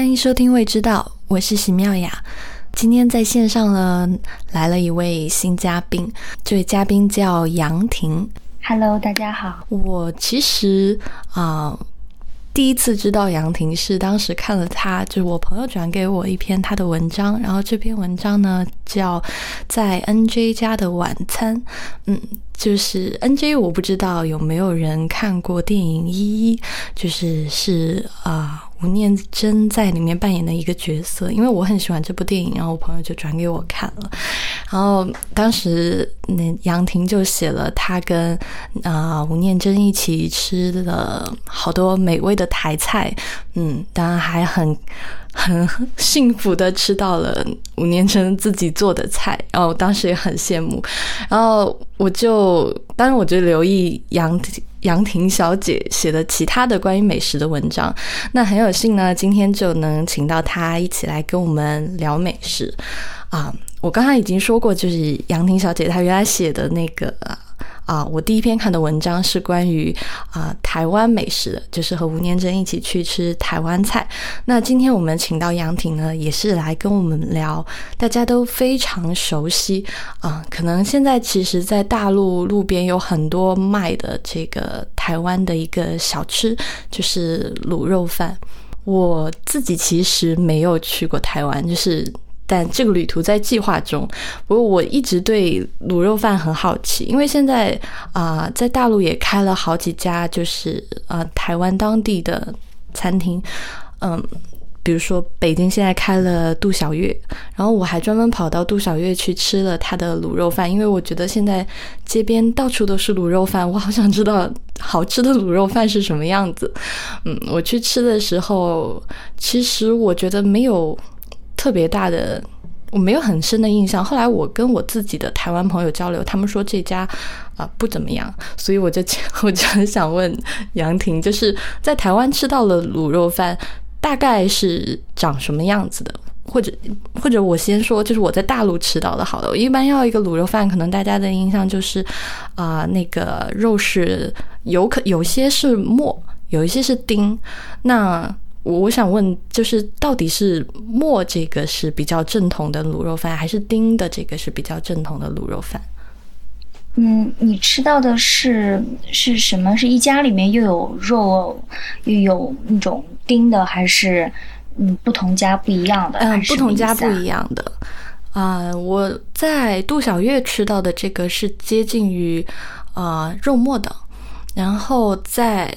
欢迎收听《未知道》，我是席妙雅。今天在线上呢，来了一位新嘉宾，这位嘉宾叫杨婷。Hello，大家好。我其实啊、第一次知道杨婷是当时看了她，就是我朋友转给我一篇她的文章，然后这篇文章呢叫《在 NJ 家的晚餐》。嗯，就是 NJ，我不知道有没有人看过电影《一一》，就是是啊。吴念真在里面扮演的一个角色，因为我很喜欢这部电影，然后我朋友就转给我看了。然后当时那杨婷就写了她跟啊、吴念真一起吃了好多美味的台菜，嗯，当然还很很 幸福的吃到了吴念真自己做的菜，然后我当时也很羡慕，然后我就当然我就留意杨杨婷小姐写的其他的关于美食的文章，那很有幸呢，今天就能请到她一起来跟我们聊美食啊。我刚才已经说过，就是杨婷小姐她原来写的那个啊，我第一篇看的文章是关于啊台湾美食的，就是和吴念真一起去吃台湾菜。那今天我们请到杨婷呢，也是来跟我们聊大家都非常熟悉啊，可能现在其实，在大陆路边有很多卖的这个台湾的一个小吃，就是卤肉饭。我自己其实没有去过台湾，就是。但这个旅途在计划中。不过我一直对卤肉饭很好奇，因为现在啊、在大陆也开了好几家，就是啊、台湾当地的餐厅，嗯。比如说，北京现在开了杜小月，然后我还专门跑到杜小月去吃了他的卤肉饭，因为我觉得现在街边到处都是卤肉饭，我好想知道好吃的卤肉饭是什么样子。嗯，我去吃的时候，其实我觉得没有特别大的，我没有很深的印象。后来我跟我自己的台湾朋友交流，他们说这家啊、不怎么样，所以我就我就很想问杨婷，就是在台湾吃到了卤肉饭，大概是长什么样子的？或者或者我先说，就是我在大陆吃到的。好了，我一般要一个卤肉饭，可能大家的印象就是啊、那个肉是有可有些是末，有一些是丁。那我我想问，就是到底是末这个是比较正统的卤肉饭，还是丁的这个是比较正统的卤肉饭？嗯，你吃到的是是什么？是一家里面又有肉，又有那种丁的，还是嗯不同家不一样的？嗯不同家不一样的。啊、我在杜小月吃到的这个是接近于呃肉末的，然后在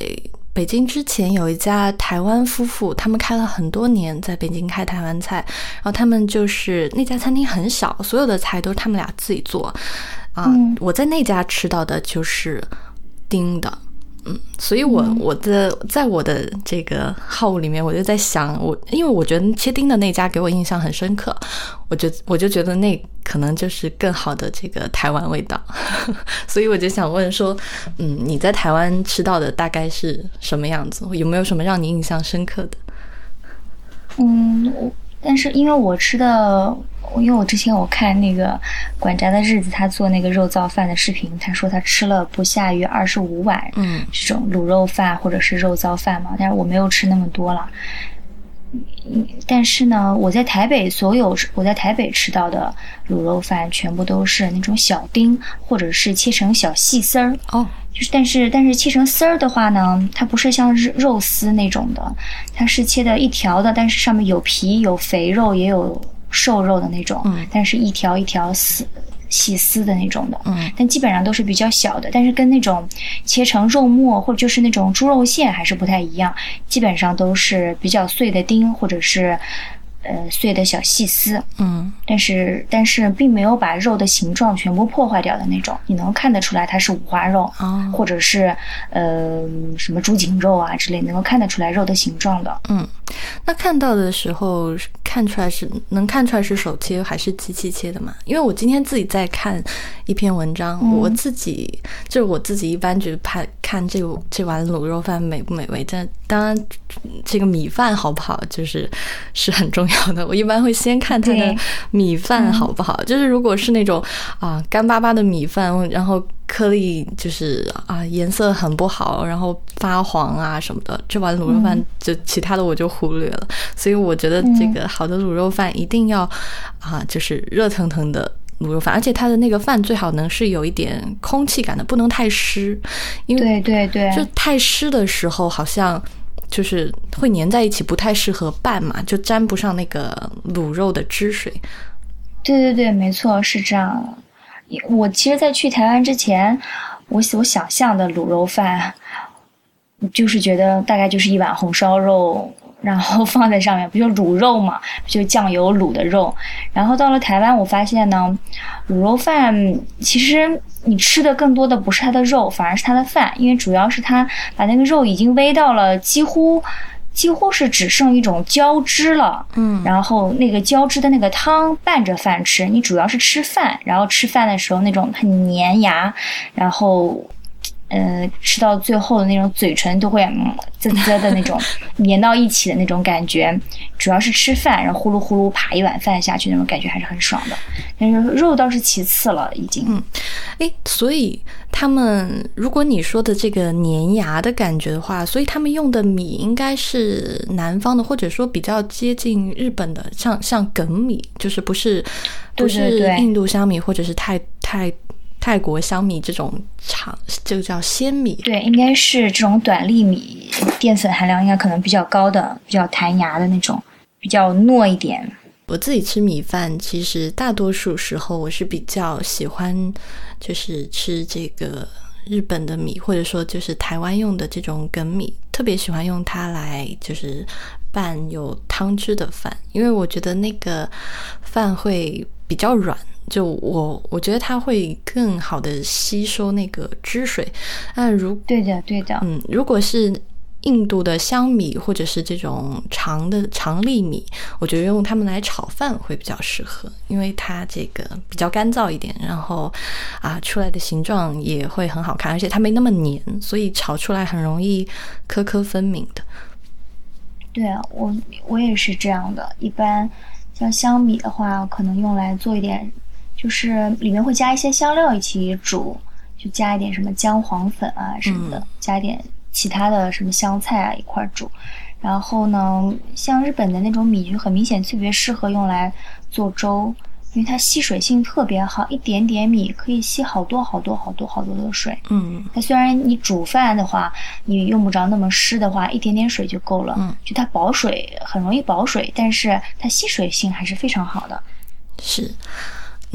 北京之前有一家台湾夫妇，他们开了很多年，在北京开台湾菜，然后他们就是那家餐厅很小，所有的菜都是他们俩自己做。啊、嗯我在那家吃到的就是丁的，嗯，所以我我的在我的这个号里面，我就在想，我因为我觉得切丁的那家给我印象很深刻，我就我就觉得那可能就是更好的这个台湾味道，所以我就想问说，嗯，你在台湾吃到的大概是什么样子？有没有什么让你印象深刻的？嗯，我但是因为我吃的，因为我之前我看那个管家的日子，他做那个肉燥饭的视频，他说他吃了不下于二十五碗嗯这种卤肉饭或者是肉燥饭嘛，但是我没有吃那么多了。嗯但是呢，我在台北所有我在台北吃到的卤肉饭，全部都是那种小丁，或者是切成小细丝儿。哦，就是，但是但是切成丝儿的话呢，它不是像肉肉丝那种的，它是切的一条的，但是上面有皮、有肥肉，也有瘦肉的那种，嗯。但是一条一条丝细丝的那种的，嗯。但基本上都是比较小的，但是跟那种切成肉末或者就是那种猪肉馅还是不太一样，基本上都是比较碎的丁或者是呃碎的小细丝，嗯。但是但是并没有把肉的形状全部破坏掉的那种，你能看得出来它是五花肉，哦。或者是呃什么猪颈肉啊之类，能够看得出来肉的形状的。嗯，那看到的时候看出来是能看出来是手切还是机器切的吗？因为我今天自己在看一篇文章，嗯。我自己就是我自己一般就是怕看这这碗卤肉饭美不美味，但当然这个米饭好不好就是是很重要的。我一般会先看它的米饭好不好，就是如果是那种啊干巴巴的米饭，然后颗粒就是啊颜色很不好，然后发黄啊什么的，这碗卤肉饭就其他的我就忽略了。所以我觉得这个好的卤肉饭一定要啊，就是热腾腾的卤肉饭，而且它的那个饭最好能是有一点空气感的，不能太湿，因为对对对，就太湿的时候好像。就是会粘在一起，不太适合拌嘛，就沾不上那个卤肉的汁水。对对对，没错，是这样。我其实，在去台湾之前，我所想象的卤肉饭，就是觉得大概就是一碗红烧肉。然后 放在上面，不就卤肉嘛？就酱油卤的肉。然后到了台湾，我发现呢，卤肉饭其实你吃的更多的不是它的肉，反而是它的饭，因为主要是它把那个肉已经煨到了几乎几乎是只剩一种胶汁了。嗯。然后那个胶汁的那个汤拌着饭吃，你主要是吃饭，然后吃饭的时候那种很粘牙，然后。呃，吃到最后的那种嘴唇都会嗯啧啧的那种 粘到一起的那种感觉，主要是吃饭，然后呼噜呼噜扒一碗饭下去那种感觉还是很爽的。但是肉倒是其次了，已经。嗯，哎，所以他们如果你说的这个粘牙的感觉的话，所以他们用的米应该是南方的，或者说比较接近日本的，像像梗米，就是不是不是印度香米或者是泰泰。泰国香米这种长，这个叫鲜米，对，应该是这种短粒米，淀粉含量应该可能比较高的，比较弹牙的那种，比较糯一点。我自己吃米饭，其实大多数时候我是比较喜欢，就是吃这个日本的米，或者说就是台湾用的这种梗米，特别喜欢用它来就是拌有汤汁的饭，因为我觉得那个饭会比较软。就我，我觉得它会更好的吸收那个汁水。那如对的，对的，嗯，如果是印度的香米或者是这种长的长粒米，我觉得用它们来炒饭会比较适合，因为它这个比较干燥一点，然后啊出来的形状也会很好看，而且它没那么黏，所以炒出来很容易颗颗分明的。对啊，我我也是这样的。一般像香米的话，可能用来做一点。就是里面会加一些香料一起煮，就加一点什么姜黄粉啊什么的，加点其他的什么香菜啊一块煮。然后呢，像日本的那种米就很明显特别适合用来做粥，因为它吸水性特别好，一点点米可以吸好多好多好多好多的水。嗯，它虽然你煮饭的话，你用不着那么湿的话，一点点水就够了。嗯，就它保水，很容易保水，但是它吸水性还是非常好的。是。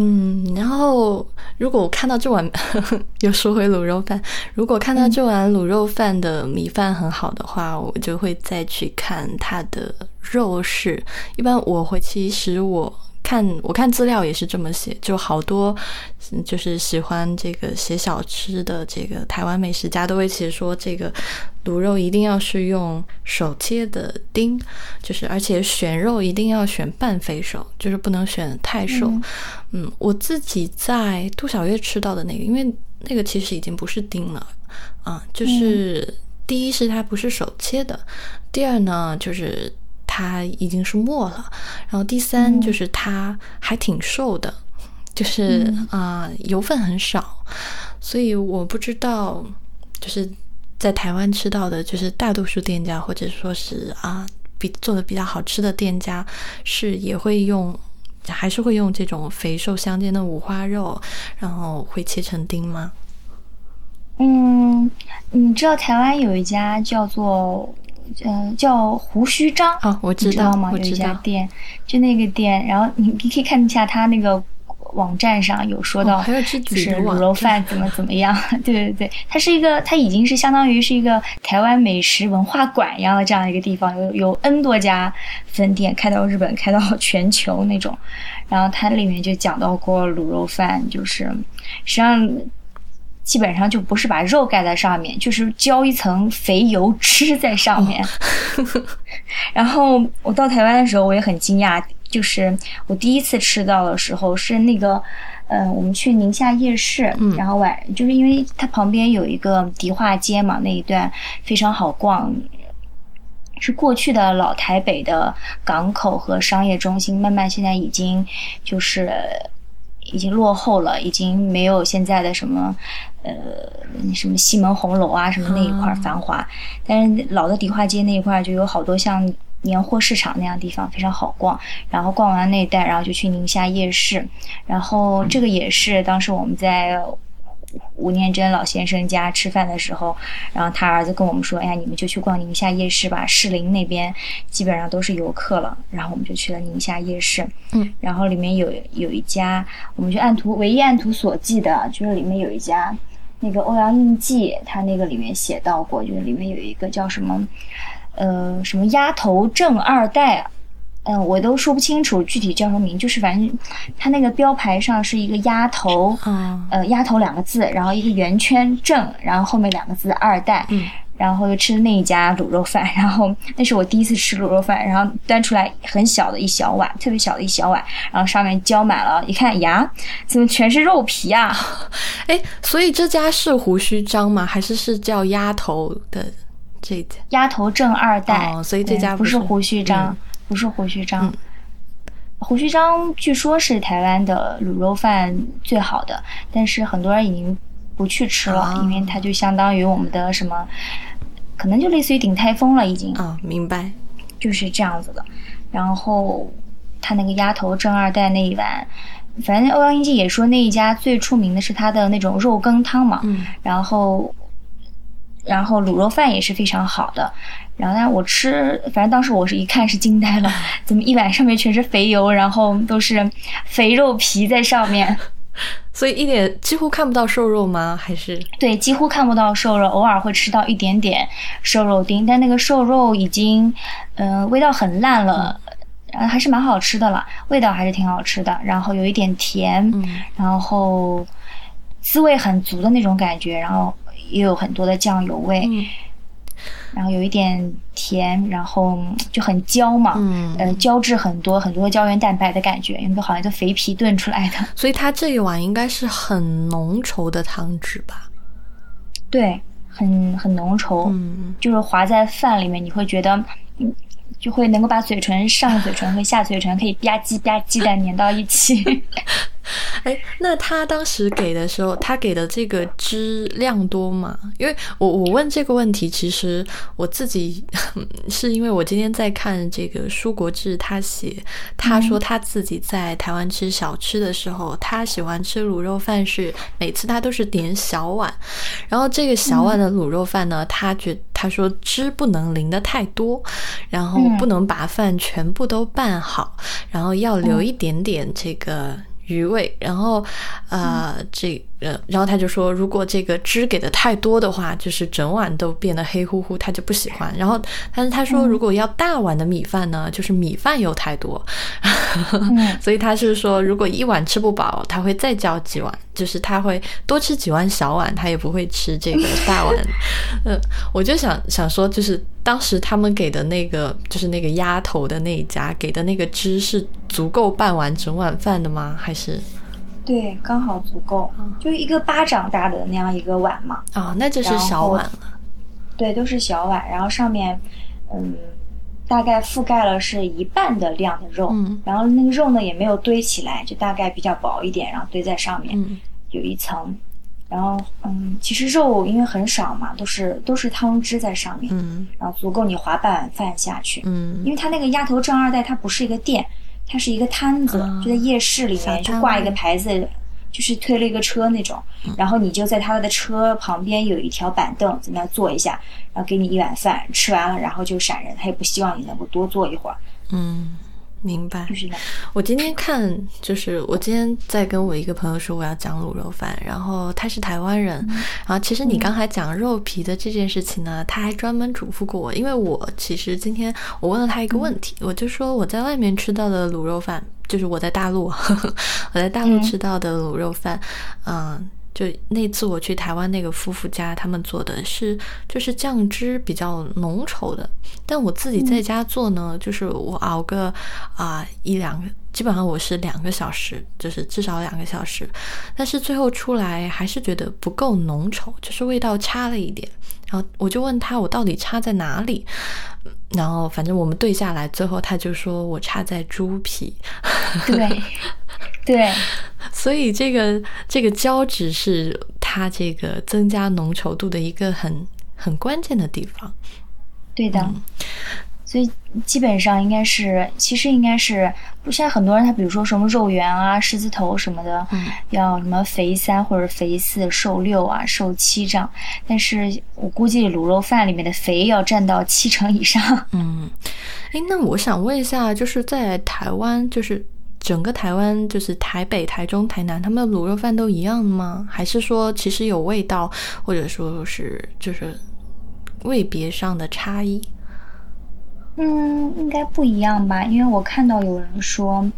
嗯，然后如果我看到这碗 又说回卤肉饭，如果看到这碗卤肉饭的米饭很好的话，我就会再去看它的肉是。一般我会，其实我。看，我看资料也是这么写，就好多，就是喜欢这个写小吃的这个台湾美食家都会写说，这个卤肉一定要是用手切的丁，就是而且选肉一定要选半肥瘦，就是不能选太瘦。嗯，我自己在杜小月吃到的那个，因为那个其实已经不是丁了啊，就是第一是它不是手切的，第二呢就是。它已经是末了，然后第三就是它还挺瘦的，就是啊油分很少，所以我不知道就是在台湾吃到的，就是大多数店家或者说是啊比做的比较好吃的店家是也会用，还是会用这种肥瘦相间的五花肉，然后会切成丁吗？嗯，你知道台湾有一家叫做。嗯，叫胡须章啊，我知道吗？有一家店，就那个店，然后你你可以看一下他那个网站上有说到，就是卤肉饭怎么怎么样。对对对，它是一个，它已经是相当于是一个台湾美食文化馆一样的这样一个地方，有有 N 多家分店，开到日本，开到全球那种。然后它里面就讲到过卤肉饭，就是实际上。基本上就不是把肉盖在上面，就是浇一层肥油脂在上面。然后我到台湾的时候，我也很惊讶，就是我第一次吃到的时候是那个，嗯，我们去宁夏夜市，然后晚就是因为它旁边有一个迪化街嘛，那一段非常好逛，是过去的老台北的港口和商业中心，慢慢现在已经就是。已经落后了，已经没有现在的什么呃什么西门红楼啊什么那一块繁华，但是老的迪化街那一块就有好多像年货市场那样地方，非常好逛。然后逛完那一带，然后就去宁夏夜市，然后这个也是当时我们在。吴念真老先生家吃饭的时候，然后他儿子跟我们说：“哎呀，你们就去逛宁夏夜市吧，士林那边基本上都是游客了。”然后我们就去了宁夏夜市，嗯，然后里面有有一家，我们就按图唯一按图所记的，就是里面有一家那个欧阳印记，他那个里面写到过，就是里面有一个叫什么，呃，什么丫头正二代。嗯，我都说不清楚具体叫什么名，就是反正它那个标牌上是一个鸭头，呃，鸭头两个字，然后一个圆圈正，然后后面两个字二代，嗯然后又吃的那一家卤肉饭，然后那是我第一次吃卤肉饭，然后端出来很小的一小碗，特别小的一小碗，然后上面浇满了，一看呀，怎么全是肉皮啊？哎，所以这家是胡须章吗？还是是叫鸭头的这家？鸭头正二代，哦，所以这家不是胡须章。不是胡须章，胡须章据说是台湾的卤肉饭最好的，但是很多人已经不去吃了，因为它就相当于我们的什么，可能就类似于鼎泰丰了，已经啊，明白，就是这样子的。然后他那个鸭头正二代那一碗，反正欧阳英记也说那一家最出名的是他的那种肉羹汤嘛，然后然后卤肉饭也是非常好的。然后呢，我吃，反正当时我是一看是惊呆了，怎么一碗上面全是肥油，然后都是肥肉皮在上面，所以一点几乎看不到瘦肉吗？还是对，几乎看不到瘦肉，偶尔会吃到一点点瘦肉丁，但那个瘦肉已经，嗯，味道很烂了，然后还是蛮好吃的了，味道还是挺好吃的，然后有一点甜，然后滋味很足的那种感觉，然后也有很多的酱油味。然后有一点甜，然后就很焦嘛，嗯，呃，胶质很多，很多胶原蛋白的感觉，因为好像就肥皮炖出来的。所以它这一碗应该是很浓稠的汤汁吧？对，很很浓稠，嗯，就是滑在饭里面，你会觉得，嗯，就会能够把嘴唇上嘴唇和下嘴唇可以吧唧吧唧的粘到一起。哎，那他当时给的时候，他给的这个汁量多吗？因为我我问这个问题，其实我自己 是因为我今天在看这个舒国志，他写他说他自己在台湾吃小吃的时候，他喜欢吃卤肉饭，是每次他都是点小碗，然后这个小碗的卤肉饭呢，他觉他说汁不能淋的太多，然后不能把饭全部都拌好，然后要留一点点这个。余味，然后，呃，这。呃，然后他就说，如果这个汁给的太多的话，就是整碗都变得黑乎乎，他就不喜欢。然后，但是他说，如果要大碗的米饭呢，就是米饭又太多，所以他是说，如果一碗吃不饱，他会再叫几碗，就是他会多吃几碗小碗，他也不会吃这个大碗。嗯，我就想想说，就是当时他们给的那个，就是那个鸭头的那一家给的那个汁是足够半完整碗饭的吗？还是？对，刚好足够，就一个巴掌大的那样一个碗嘛。啊，那就是小碗了。对，都是小碗，然后上面，嗯，大概覆盖了是一半的量的肉，嗯然后那个肉呢也没有堆起来，就大概比较薄一点，然后堆在上面，有一层。然后，嗯，其实肉因为很少嘛，都是都是汤汁在上面，嗯，然后足够你滑半碗饭下去，嗯，因为它那个鸭头正二代，它不是一个店。它是一个摊子，就在夜市里面，就挂一个牌子，就是推了一个车那种。然后你就在他的车旁边有一条板凳，在那坐一下，然后给你一碗饭，吃完了然后就闪人。他也不希望你能够多坐一会儿。嗯。明白，就是我今天看，就是我今天在跟我一个朋友说我要讲卤肉饭，然后他是台湾人，然后其实你刚才讲肉皮的这件事情呢，他还专门嘱咐过我，因为我其实今天我问了他一个问题，我就说我在外面吃到的卤肉饭，就是我在大陆，我在大陆吃到的卤肉饭，嗯。就那次我去台湾那个夫妇家，他们做的是就是酱汁比较浓稠的，但我自己在家做呢，就是我熬个啊一两个，基本上我是两个小时，就是至少两个小时，但是最后出来还是觉得不够浓稠，就是味道差了一点。然后我就问他我到底差在哪里，然后反正我们对下来，最后他就说我差在猪皮。对，对，所以这个这个胶质是它这个增加浓稠度的一个很很关键的地方。对的。所以基本上应该是，其实应该是，不现在很多人他比如说什么肉圆啊、狮子头什么的，要什么肥三或者肥四、瘦六啊、瘦七这样。但是我估计卤肉饭里面的肥要占到七成以上。嗯，哎，那我想问一下，就是在台湾，就是整个台湾，就是台北、台中、台南，他们的卤肉饭都一样吗？还是说其实有味道，或者说是就是味别上的差异？嗯，应该不一样吧？因为我看到有人说，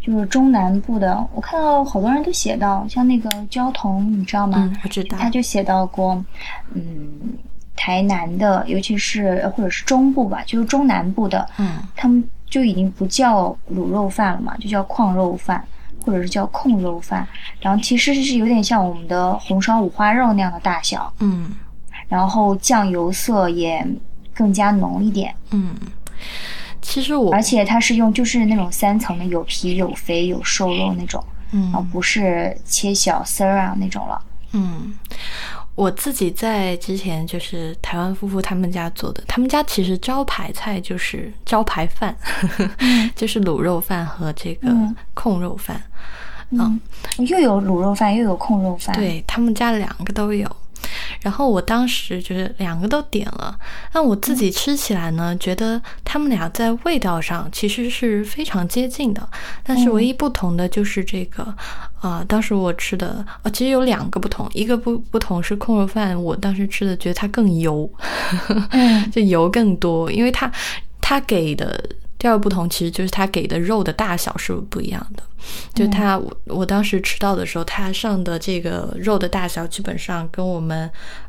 就是中南部的，我看到好多人都写到，像那个焦桐，你知道吗？嗯，我知道。他就写到过，嗯，台南的，尤其是或者是中部吧，就是中南部的，嗯，他们就已经不叫卤肉饭了嘛，就叫矿肉饭，或者是叫控肉饭。然后其实是有点像我们的红烧五花肉那样的大小，嗯，然后酱油色也更加浓一点，嗯。其实我，而且它是用就是那种三层的，有皮有肥有瘦肉那种，嗯，啊，不是切小丝儿啊那种了。嗯，我自己在之前就是台湾夫妇他们家做的，他们家其实招牌菜就是招牌饭，就是卤肉饭和这个控肉饭。嗯，又有卤肉饭又有控肉饭，对他们家两个都有。然后我当时就是两个都点了，但我自己吃起来呢，觉得他们俩在味道上其实是非常接近的，但是唯一不同的就是这个，啊，当时我吃的，啊，其实有两个不同，一个不不同是控肉饭，我当时吃的觉得它更油，就油更多，因为它它给的。第二个不同其实就是它给的肉的大小是不一样的，就它我我当时吃到的时候，它上的这个肉的大小基本上跟我们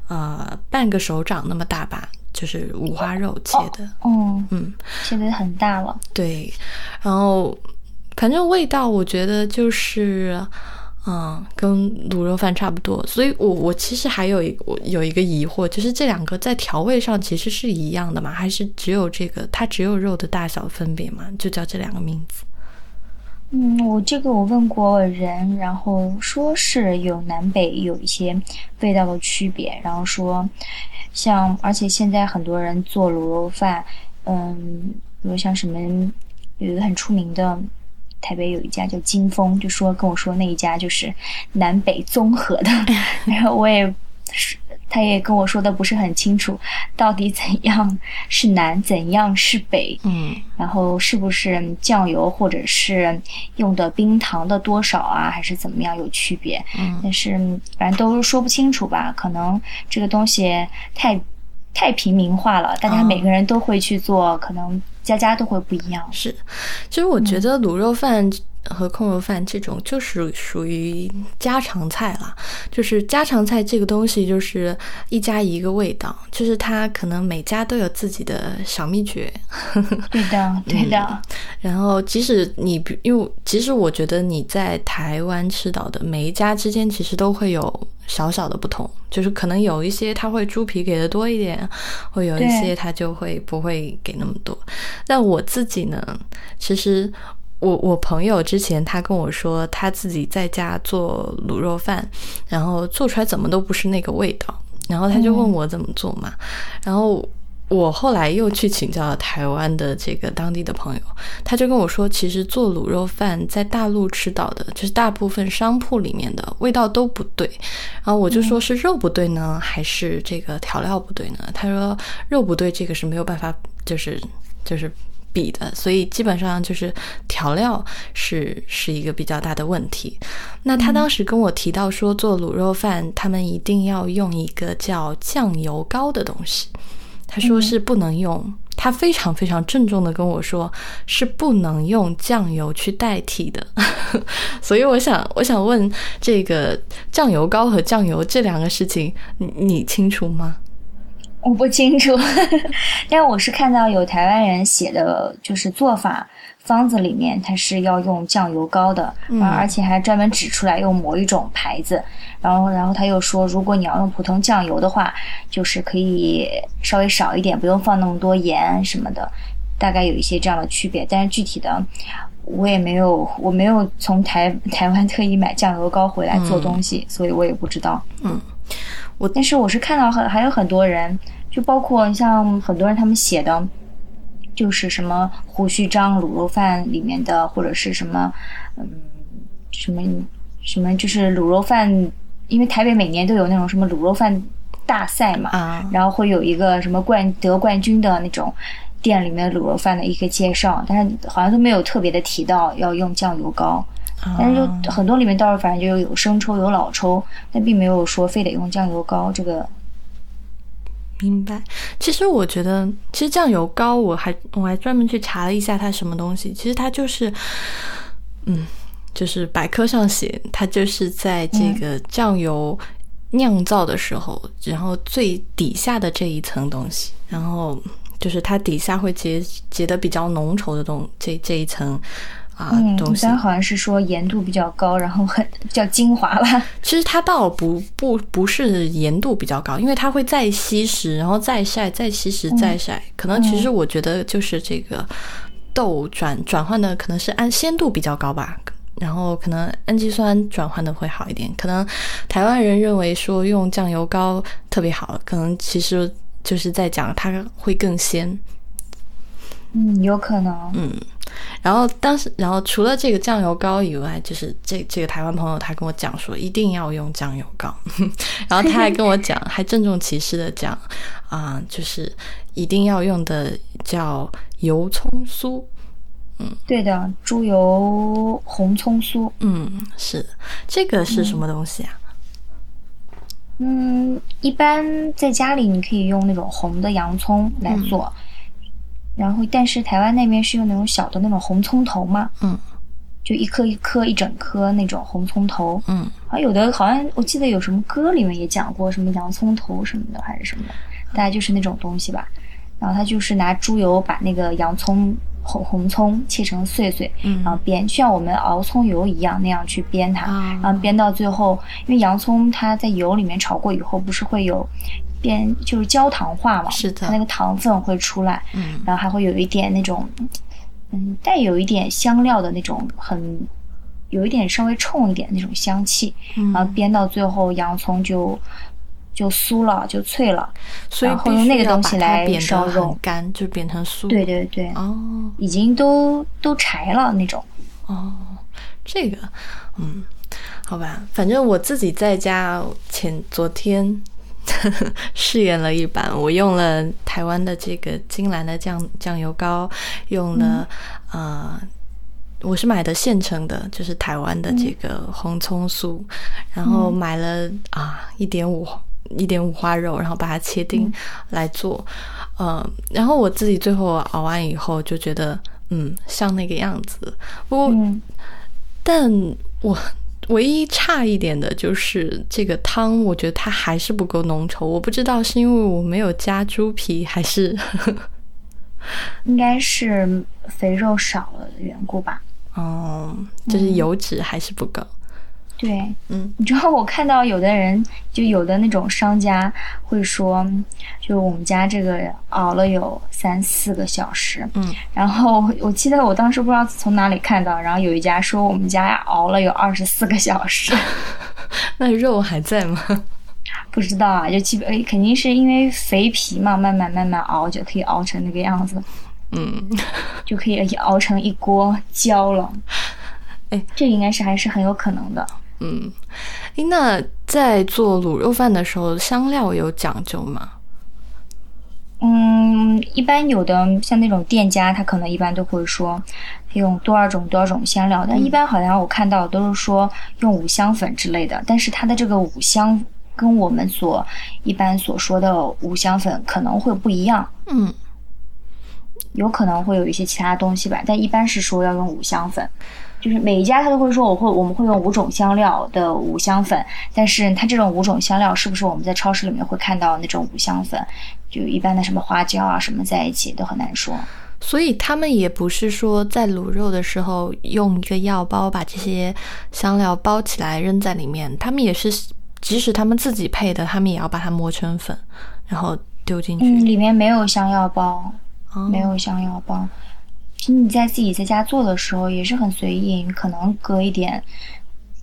呃半个手掌那么大吧，就是五花肉切的，哦，嗯，切的很大了，对，然后反正味道我觉得就是。嗯，跟卤肉饭差不多，所以我我其实还有一我有一个疑惑，就是这两个在调味上其实是一样的吗？还是只有这个它只有肉的大小分别吗？就叫这两个名字？嗯，我这个我问过人，然后说是有南北有一些味道的区别，然后说像而且现在很多人做卤肉饭，嗯，比如像什么有一个很出名的。台北有一家叫金丰，就说跟我说那一家就是南北综合的，然后我也是，他也跟我说的不是很清楚，到底怎样是南，怎样是北，嗯，然后是不是酱油或者是用的冰糖的多少啊，还是怎么样有区别？嗯，但是反正都说不清楚吧，可能这个东西太太平民化了，大家每个人都会去做，可能。家家都会不一样，是。其实我觉得卤肉饭和控油饭这种就是属于家常菜了。就是家常菜这个东西，就是一家一个味道，就是它可能每家都有自己的小秘诀。对的，对的。然后即使你，因为其实我觉得你在台湾吃到的每一家之间，其实都会有。小小的不同，就是可能有一些他会猪皮给的多一点，会有一些他就会不会给那么多。但我自己呢，其实我我朋友之前他跟我说，他自己在家做卤肉饭，然后做出来怎么都不是那个味道，然后他就问我怎么做嘛，然后。我后来又去请教了台湾的这个当地的朋友，他就跟我说，其实做卤肉饭在大陆吃到的，就是大部分商铺里面的味道都不对。然后我就说是肉不对呢，还是这个调料不对呢？他说肉不对，这个是没有办法，就是就是比的，所以基本上就是调料是是一个比较大的问题。那他当时跟我提到说，做卤肉饭他们一定要用一个叫酱油膏的东西。他说是不能用，他非常非常郑重的跟我说是不能用酱油去代替的，所以我想我想问这个酱油膏和酱油这两个事情，你你清楚吗？我不清楚，但我是看到有台湾人写的就是做法。方子里面它是要用酱油膏的，而且还专门指出来用某一种牌子，然后然后他又说，如果你要用普通酱油的话，就是可以稍微少一点，不用放那么多盐什么的，大概有一些这样的区别。但是具体的，我也没有，我没有从台台湾特意买酱油膏回来做东西，所以我也不知道。嗯，我但是我是看到很还有很多人，就包括像很多人他们写的，就是什么胡须章卤肉饭里面的，或者是什么，嗯，什么什么，就是卤肉饭，因为台北每年都有那种什么卤肉饭大赛嘛，啊然后会有一个什么冠得冠军的那种店里面卤肉饭的一个介绍，但是好像都没有特别的提到要用酱油膏。但是就很多里面倒是反正就有生抽有老抽，但并没有说非得用酱油膏这个。明白。其实我觉得，其实酱油膏我还我还专门去查了一下它什么东西。其实它就是，嗯，就是百科上写，它就是在这个酱油酿造的时候，然后最底下的这一层东西，然后就是它底下会结结的比较浓稠的东这这一层啊、嗯，东西一般。好像是说盐度比较高，然后很 比较精华吧。其实它倒不不不是盐度比较高，因为它会再稀释，然后再晒，再稀释，再晒。可能其实我觉得就是这个豆转转换的可能是氨鲜度比较高吧，然后可能氨基酸转换的会好一点。可能台湾人认为说用酱油膏特别好，可能其实就是在讲它会更鲜。嗯，有可能。嗯，然后当时，然后除了这个酱油膏以外，就是这这个台湾朋友他跟我讲说一定要用酱油膏，然后他还跟我讲，还郑重其事的讲啊、就是一定要用的叫油葱酥。嗯对的，猪油红葱酥。嗯，是这个是什么东西啊？嗯，一般在家里你可以用那种红的洋葱来做，然后但是台湾那边是用那种小的那种红葱头嘛，嗯就一颗一颗一整颗那种红葱头。嗯啊，有的好像我记得有什么歌里面也讲过什么洋葱头什么的，还是什么的，大概就是那种东西吧。然后他就是拿猪油把那个洋葱红红葱切成碎碎，嗯然后煸，就像我们熬葱油一样那样去煸它，啊然后煸到最后，因为洋葱它在油里面炒过以后，不是会有变就是焦糖化嘛，是的它那个糖分会出来，嗯然后还会有一点那种，嗯，带有一点香料的那种很。有一点稍微冲一点那种香气，嗯然后煸到最后，洋葱就就酥了，就脆了。所以然后用那个东西来煸烧肉干，就变成酥。对对对，哦已经都都柴了那种。哦，这个，嗯，好吧，反正我自己在家前昨天 试验了一版，我用了台湾的这个金兰的酱酱油膏，用了、呃。我是买的现成的，就是台湾的这个红葱酥，然后买了啊一点五一点五花肉，然后把它切丁来做，呃，然后我自己最后熬完以后就觉得，嗯，像那个样子。不过，嗯但我唯一差一点的就是这个汤，我觉得它还是不够浓稠。我不知道是因为我没有加猪皮，还是 应该是肥肉少了的缘故吧。哦，就是油脂还是不够。对，嗯，你知道我看到有的人，就有的那种商家会说，就我们家这个熬了有三四个小时，嗯，然后我记得我当时不知道从哪里看到，然后有一家说我们家熬了有二十四个小时，那肉还在吗？不知道啊，就基本诶肯定是因为肥皮嘛，慢慢慢慢熬就可以熬成那个样子，嗯，就可以熬成一锅焦了。哎，这应该是还是很有可能的。嗯，诶那在做卤肉饭的时候，香料有讲究吗？嗯，一般有的像那种店家，他可能一般都会说用多少种多少种香料，但一般好像我看到都是说用五香粉之类的，但是它的这个五香跟我们所一般所说的五香粉可能会不一样，嗯，有可能会有一些其他东西吧，但一般是说要用五香粉。就是每一家他都会说我会我们会用五种香料的五香粉，但是它这种五种香料是不是我们在超市里面会看到那种五香粉？就一般的什么花椒啊什么在一起都很难说。所以他们也不是说在卤肉的时候用一个药包把这些香料包起来扔在里面，他们也是，即使他们自己配的，他们也要把它磨成粉，然后丢进去。嗯，里面没有香药包，哦没有香药包。其实你在自己在家做的时候也是很随意，可能搁一点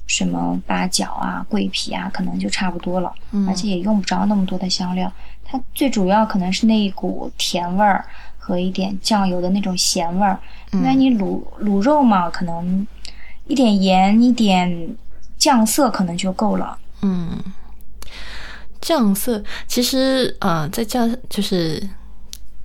什么八角啊、桂皮啊，可能就差不多了，而且也用不着那么多的香料。它最主要可能是那一股甜味儿和一点酱油的那种咸味儿，因为你卤卤肉嘛，可能一点盐、一点酱色可能就够了。嗯，酱色其实啊，在酱就是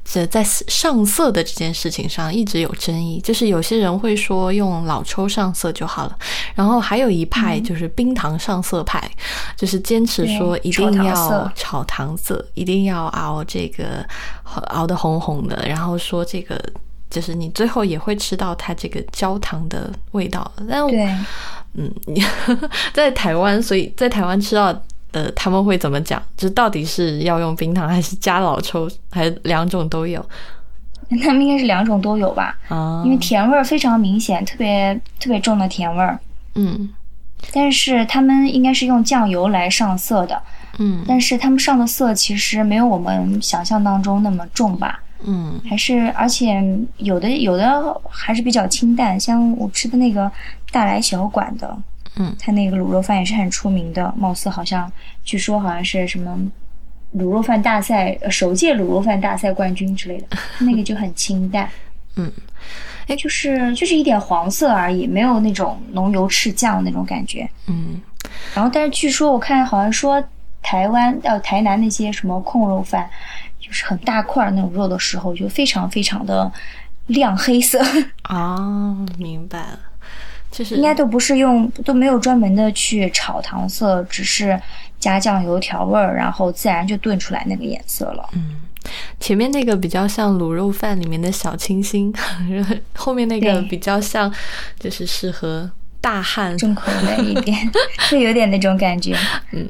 这在上色的这件事情上一直有争议，就是有些人会说用老抽上色就好了，然后还有一派就是冰糖上色派，就是坚持说一定要炒糖色，一定要熬这个熬的红红的，然后说这个就是你最后也会吃到它这个焦糖的味道，但对。嗯，你 在台湾，所以在台湾吃到的他们会怎么讲？就到底是要用冰糖，还是加老抽，还是两种都有？他们应该是两种都有吧？啊，因为甜味儿非常明显，特别特别重的甜味儿。嗯，但是他们应该是用酱油来上色的。嗯，但是他们上的色其实没有我们想象当中那么重吧？嗯，还是而且有的有的还是比较清淡，像我吃的那个大来小馆的，嗯，它那个卤肉饭也是很出名的，貌似好像据说好像是什么卤肉饭大赛首届卤肉饭大赛冠军之类的，那个就很清淡，嗯，哎，就是就是一点黄色而已，没有那种浓油赤酱那种感觉，嗯，然后但是据说我看好像说台湾呃台南那些什么控肉饭。就是很大块那种肉的时候，就非常非常的亮黑色啊，明白了，就是应该都不是用都没有专门的去炒糖色，只是加酱油调味儿，然后自然就炖出来那个颜色了。嗯，前面那个比较像卤肉饭里面的小清新，后面那个比较像就是适合。大汉重口味一点，会有点那种感觉。嗯，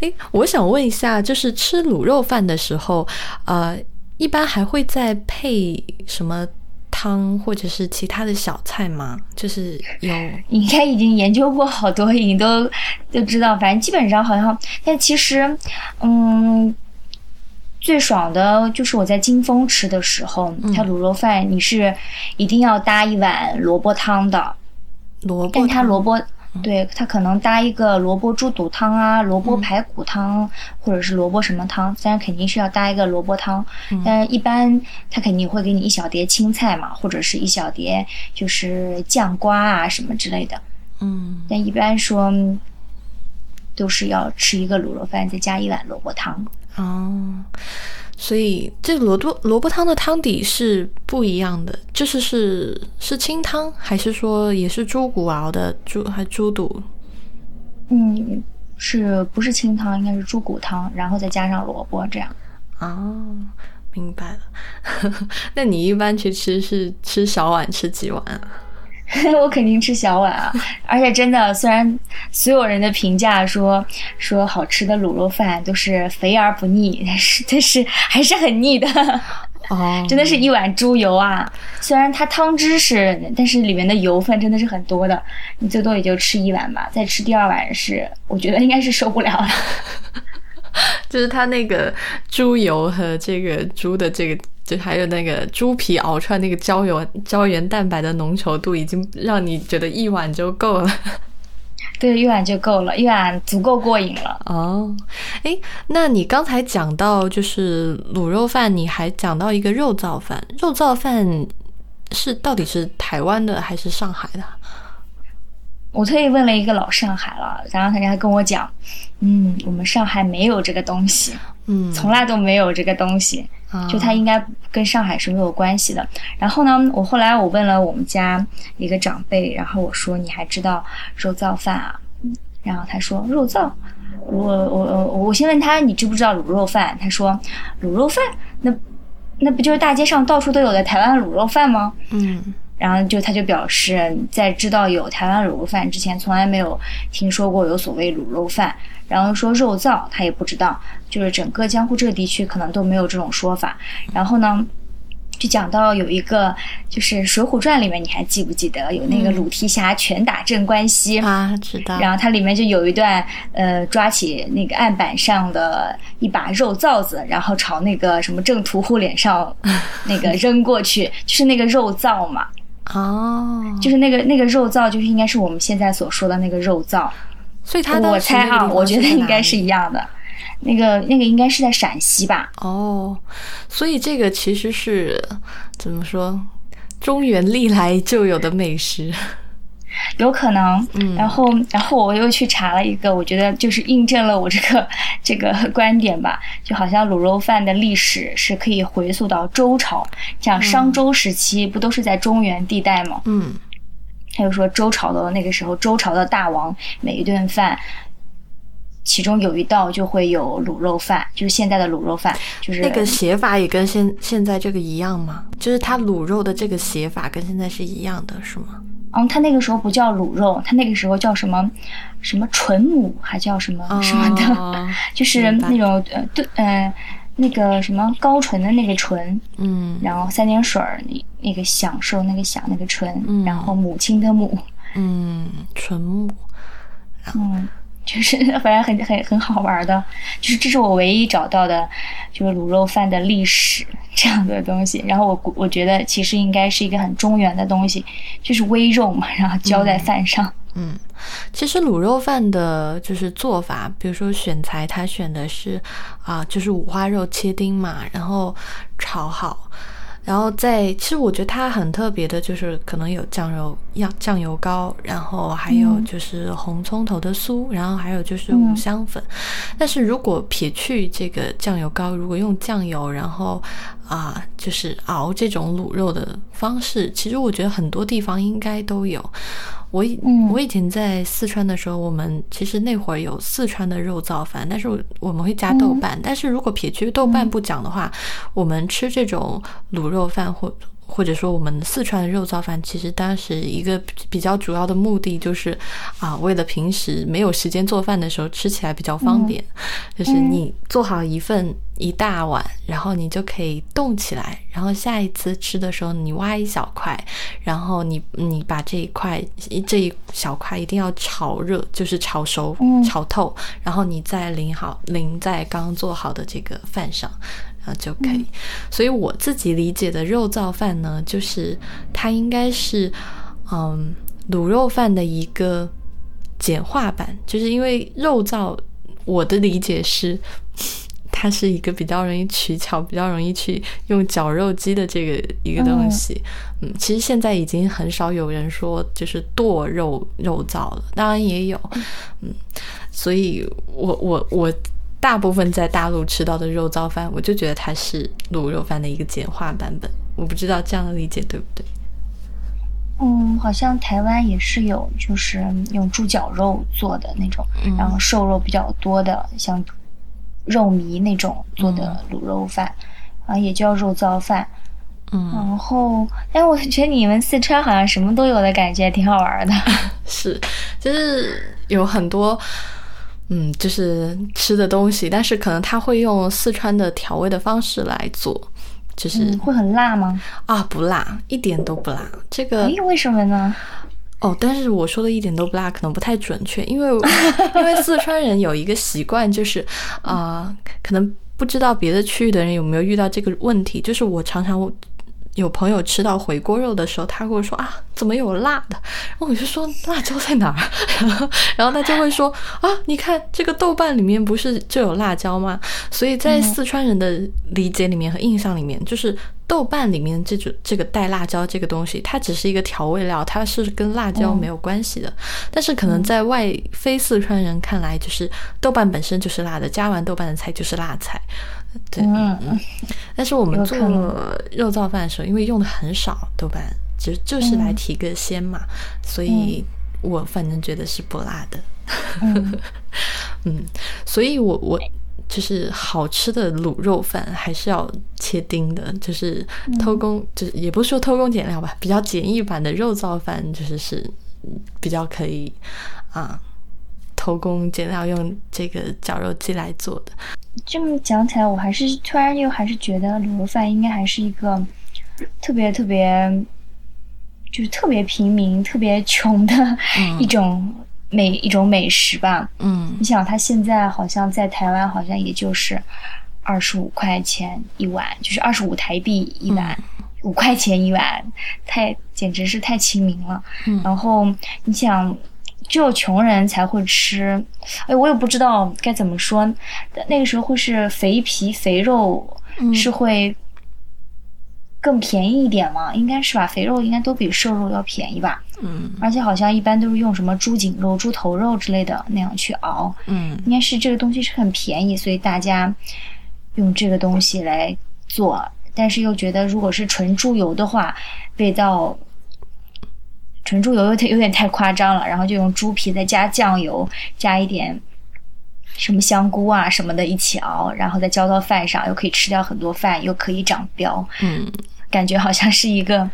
哎，我想问一下，就是吃卤肉饭的时候，呃，一般还会再配什么汤或者是其他的小菜吗？就是有，应该已经研究过好多，已经都都知道。反正基本上好像，但其实，嗯，最爽的就是我在金峰吃的时候，它卤肉饭你是一定要搭一碗萝卜汤的。萝卜，但它萝卜，对他可能搭一个萝卜猪肚汤啊，萝卜排骨汤，或者是萝卜什么汤，当然肯定是要搭一个萝卜汤。但是一般他肯定会给你一小碟青菜嘛，或者是一小碟就是酱瓜啊什么之类的。嗯，但一般说都是要吃一个卤肉饭，再加一碗萝卜汤。哦。所以这个萝卜萝卜汤的汤底是不一样的，就是是是清汤，还是说也是猪骨熬的猪还猪肚？嗯，是不是清汤？应该是猪骨汤，然后再加上萝卜这样。哦，明白了。那你一般去吃是吃小碗，吃几碗啊？我肯定吃小碗啊，而且真的，虽然所有人的评价说说好吃的卤肉饭都是肥而不腻，但是但是还是很腻的。哦，真的是一碗猪油啊！虽然它汤汁是，但是里面的油分真的是很多的。你最多也就吃一碗吧，再吃第二碗是，我觉得应该是受不了了。就是它那个猪油和这个猪的这个。就还有那个猪皮熬出来那个胶原胶原蛋白的浓稠度，已经让你觉得一碗就够了。对，一碗就够了，一碗足够过瘾了。哦，哎，那你刚才讲到就是卤肉饭，你还讲到一个肉燥饭，肉燥饭是到底是台湾的还是上海的？我特意问了一个老上海了，然后他家跟我讲，嗯，我们上海没有这个东西，嗯，从来都没有这个东西，就它应该跟上海是没有关系的。然后呢，我后来我问了我们家一个长辈，然后我说你还知道肉燥饭啊？然后他说肉燥，我我我我先问他你知不知道卤肉饭？他说卤肉饭，那那不就是大街上到处都有的台湾卤肉饭吗？嗯。然后就他就表示，在知道有台湾卤肉饭之前，从来没有听说过有所谓卤肉饭。然后说肉燥，他也不知道，就是整个江湖这个地区可能都没有这种说法。然后呢，就讲到有一个就是《水浒传》里面，你还记不记得有那个鲁提辖拳打镇关西啊？知道。然后它里面就有一段，呃，抓起那个案板上的一把肉燥子，然后朝那个什么郑屠户脸上那个 扔过去，就是那个肉燥嘛。哦。就是那个那个肉燥，就是应该是我们现在所说的那个肉燥。所以他我猜哈，我觉得应该是一样的。那个那个应该是在陕西吧？哦，所以这个其实是怎么说？中原历来就有的美食，有可能。嗯，然后然后我又去查了一个，我觉得就是印证了我这个这个 观点吧。就好像卤肉饭的历史是可以回溯到周朝，像商周时期不都是在中原地带吗？嗯，他就说周朝的那个时候，周朝的大王每一顿饭。其中有一道就会有卤肉饭，就是现在的卤肉饭，就是那个写法也跟现现在这个一样吗？就是它卤肉的这个写法跟现在是一样的，是吗？嗯，他那个时候不叫卤肉，他那个时候叫什么什么纯母，还叫什么什么的，就是那种呃对呃那个什么高纯的那个纯，嗯，然后三点水儿那那个享受那个享那个纯，然后母亲的母，嗯，纯母，嗯。就是 反正很很很好玩的，就是这是我唯一找到的，就是卤肉饭的历史这样的东西。然后我我觉得其实应该是一个很中原的东西，就是微肉嘛，然后浇在饭上。嗯，其实卤肉饭的就是做法，比如说选材，他选的是啊，就是五花肉切丁嘛，然后炒好。然后在，其实我觉得它很特别的，就是可能有酱油、酱酱油膏，然后还有就是红葱头的酥，然后还有就是五香粉。但是如果撇去这个酱油膏，如果用酱油，然后啊，就是熬这种卤肉的方式，其实我觉得很多地方应该都有。我以我以前在四川的时候，我们其实那会儿有四川的肉燥饭，但是我们会加豆瓣。但是如果撇去豆瓣不讲的话，我们吃这种卤肉饭或。或者说，我们四川的肉燥饭，其实当时一个比较主要的目的就是，啊，为了平时没有时间做饭的时候吃起来比较方便，就是你做好一份一大碗，然后你就可以冻起来，然后下一次吃的时候你挖一小块，然后你你把这一块这一小块一定要炒热，就是炒熟、炒透，然后你再淋好淋在刚做好的这个饭上。啊就可以，所以我自己理解的肉燥饭呢，就是它应该是，嗯，卤肉饭的一个简化版，就是因为肉燥，我的理解是，它是一个比较容易取巧、比较容易去用绞肉机的这个一个东西。嗯，其实现在已经很少有人说就是剁肉肉燥了，当然也有，嗯，所以我我我。大部分在大陆吃到的肉燥饭，我就觉得它是卤肉饭的一个简化版本。我不知道这样的理解对不对？嗯，好像台湾也是有，就是用猪脚肉做的那种，然后瘦肉比较多的，像肉糜那种做的卤肉饭，啊，也叫肉燥饭。嗯，然后，哎，我觉得你们四川好像什么都有的感觉，挺好玩的。是，就是有很多。嗯，就是吃的东西，但是可能他会用四川的调味的方式来做，就是会很辣吗？啊，不辣，一点都不辣。这个，哎，为什么呢？哦，但是我说的一点都不辣，可能不太准确，因为 因为四川人有一个习惯，就是啊，可能不知道别的区域的人有没有遇到这个问题，就是我常常。有朋友吃到回锅肉的时候，他会说啊，怎么有辣的？然后我就说辣椒在哪儿？然后他就会说啊，你看这个豆瓣里面不是就有辣椒吗？所以在四川人的理解里面和印象里面，就是豆瓣里面这种这个带辣椒这个东西，它只是一个调味料，它是跟辣椒没有关系的。但是可能在外非四川人看来，就是豆瓣本身就是辣的，加完豆瓣的菜就是辣菜。对，嗯嗯，但是我们做肉燥饭的时候，因为用的很少豆瓣，就就是来提个鲜嘛，所以我反正觉得是不辣的。嗯，所以我我就是好吃的卤肉饭还是要切丁的，就是偷工，就是也不是说偷工减料吧，比较简易版的肉燥饭就是是比较可以啊。偷工减料，用这个绞肉机来做的。这么讲起来，我还是突然又还是觉得卤肉饭应该还是一个 特别特别，就是特别平民、特别穷的一种美一种美食吧。嗯你想，它现在好像在台湾好像也就是二十五块钱一碗，就是二十五台币一碗，五、块钱一碗，太简直是太亲民了。嗯然后你想，只有穷人才会吃，哎，我也不知道该怎么说。那个时候会是肥皮肥肉嗯是会更便宜一点吗？应该是吧，肥肉应该都比瘦肉要便宜吧。嗯而且好像一般都是用什么猪颈肉、猪头肉之类的那样去熬，嗯应该是这个东西是很便宜，所以大家用这个东西来做。但是又觉得如果是纯猪油的话，味道纯猪油有点有点太夸张了，然后就用猪皮再加酱油，加一点什么香菇啊什么的一起熬，然后再浇到饭上，又可以吃掉很多饭，又可以长膘，嗯感觉好像是一个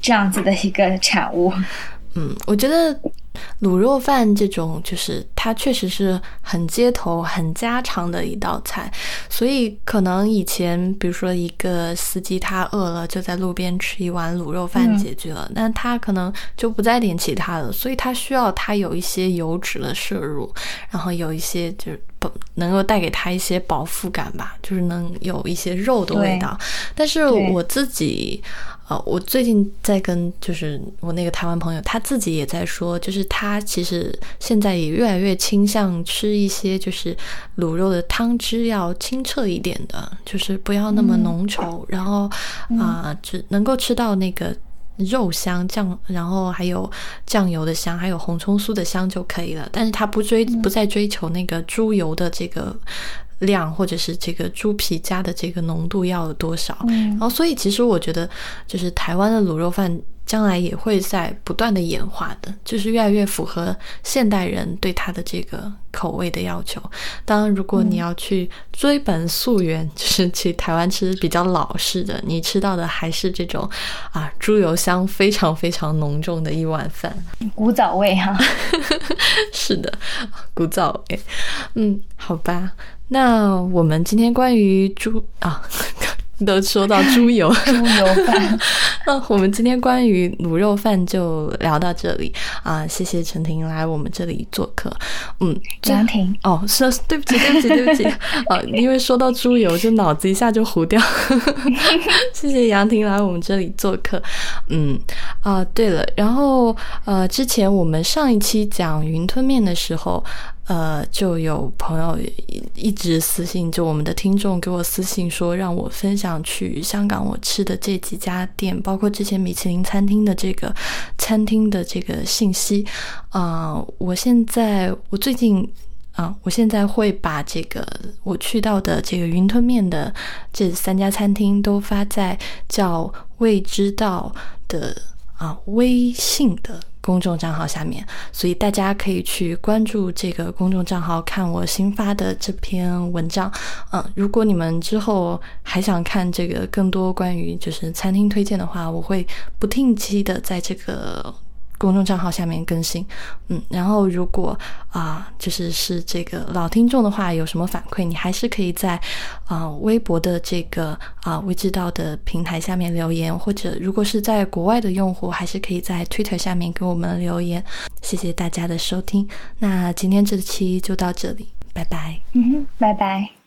这样子的一个产物。嗯，我觉得卤肉饭这种，就是它确实是很街头、很家常的一道菜，所以可能以前，比如说一个司机他饿了，就在路边吃一碗卤肉饭嗯解决了，那他可能就不再点其他的，所以他需要他有一些油脂的摄入，然后有一些就是不能够带给他一些饱腹感吧，就是能有一些肉的味道。但是我自己，呃，我最近在跟就是我那个台湾朋友，他自己也在说，就是他其实现在也越来越倾向吃一些就是卤肉的汤汁要清澈一点的，就是不要那么浓稠，然后啊、只能够吃到那个。肉香酱，然后还有酱油的香，还有红葱酥的香就可以了。但是他不追，不再追求那个猪油的这个量，或者是这个猪皮加的这个浓度要有多少。嗯然后，所以其实我觉得，就是台湾的卤肉饭将来也会在不断的演化的，就是越来越符合现代人对它的这个口味的要求。当然，如果你要去追本溯源，就是去台湾吃比较老式的，你吃到的还是这种啊猪油香非常非常浓重的一碗饭。古早味哈、是的，古早味。嗯，好吧。那我们今天关于猪啊，都说到猪油，猪油饭。那我们今天关于卤肉饭就聊到这里啊，谢谢陈婷来我们这里做客。嗯，最杨婷，哦，是对不起，对不起，对不起，啊，因为说到猪油，就脑子一下就糊掉。谢谢杨婷来我们这里做客。嗯啊，对了，然后呃，之前我们上一期讲云吞面的时候，呃，就有朋友一直私信，就我们的听众给我私信说，让我分享去香港我吃的这几家店，包括之前米其林餐厅的这个餐厅的这个信息。啊、我现在我最近啊，我现在会把这个我去到的这个云吞面的这三家餐厅都发在叫“未知道”的啊微信的公众账号下面，所以大家可以去关注这个公众账号，看我新发的这篇文章。嗯，如果你们之后还想看这个更多关于就是餐厅推荐的话，我会不定期的在这个。公众账号下面更新，嗯，然后如果啊、就是是这个老听众的话，有什么反馈，你还是可以在啊、微博的这个啊、未知道的平台下面留言，或者如果是在国外的用户，还是可以在 Twitter 下面给我们留言。谢谢大家的收听，那今天这期就到这里，拜拜。嗯哼，拜拜。